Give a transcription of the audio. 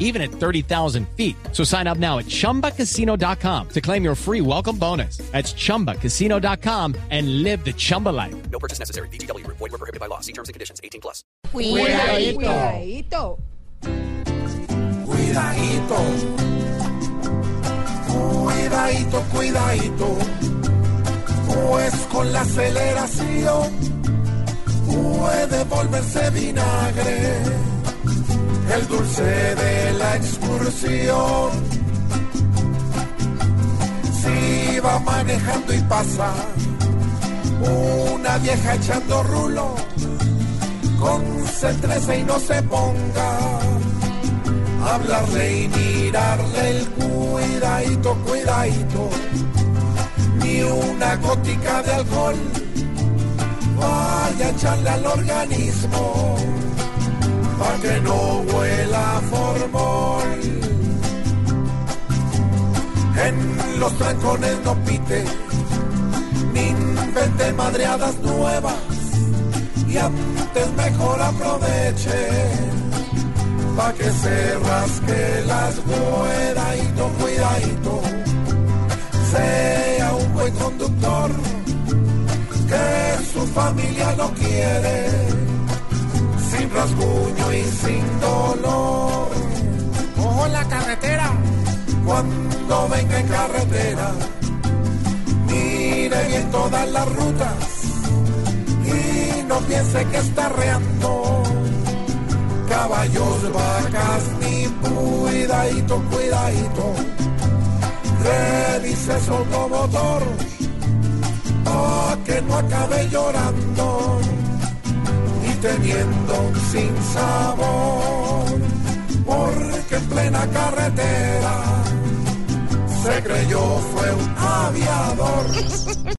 even at 30,000 feet. So sign up now at chumbacasino.com to claim your free welcome bonus. That's chumbacasino.com and live the Chumba life. No purchase necessary. BGW. Void were prohibited by law. See terms and conditions. 18 plus. Cuidadito. Cuidadito. Cuidadito. Cuidadito, cuidadito. Pues con la aceleración puede volverse vinagre. El dulce de la excursión. Si va manejando y pasa una vieja echando rulo, concéntrese y no se ponga a hablarle y mirarle el cuidadito, cuidadito, ni una gótica de alcohol vaya a echarle al organismo para que no En los trancones no pite, ni invente madreadas nuevas y antes mejor aproveche pa' que se rasque las cuidadito, cuidadito sea un buen conductor que su familia lo quiere sin rasguño y sin dolor cuando venga en carretera mire bien todas las rutas y no piense que está reando caballos, vacas, ni cuidadito, cuidadito. Revise su automotor, pa' que no acabe llorando y teniendo sin sabor, porque en plena carretera se creyó fue un aviador.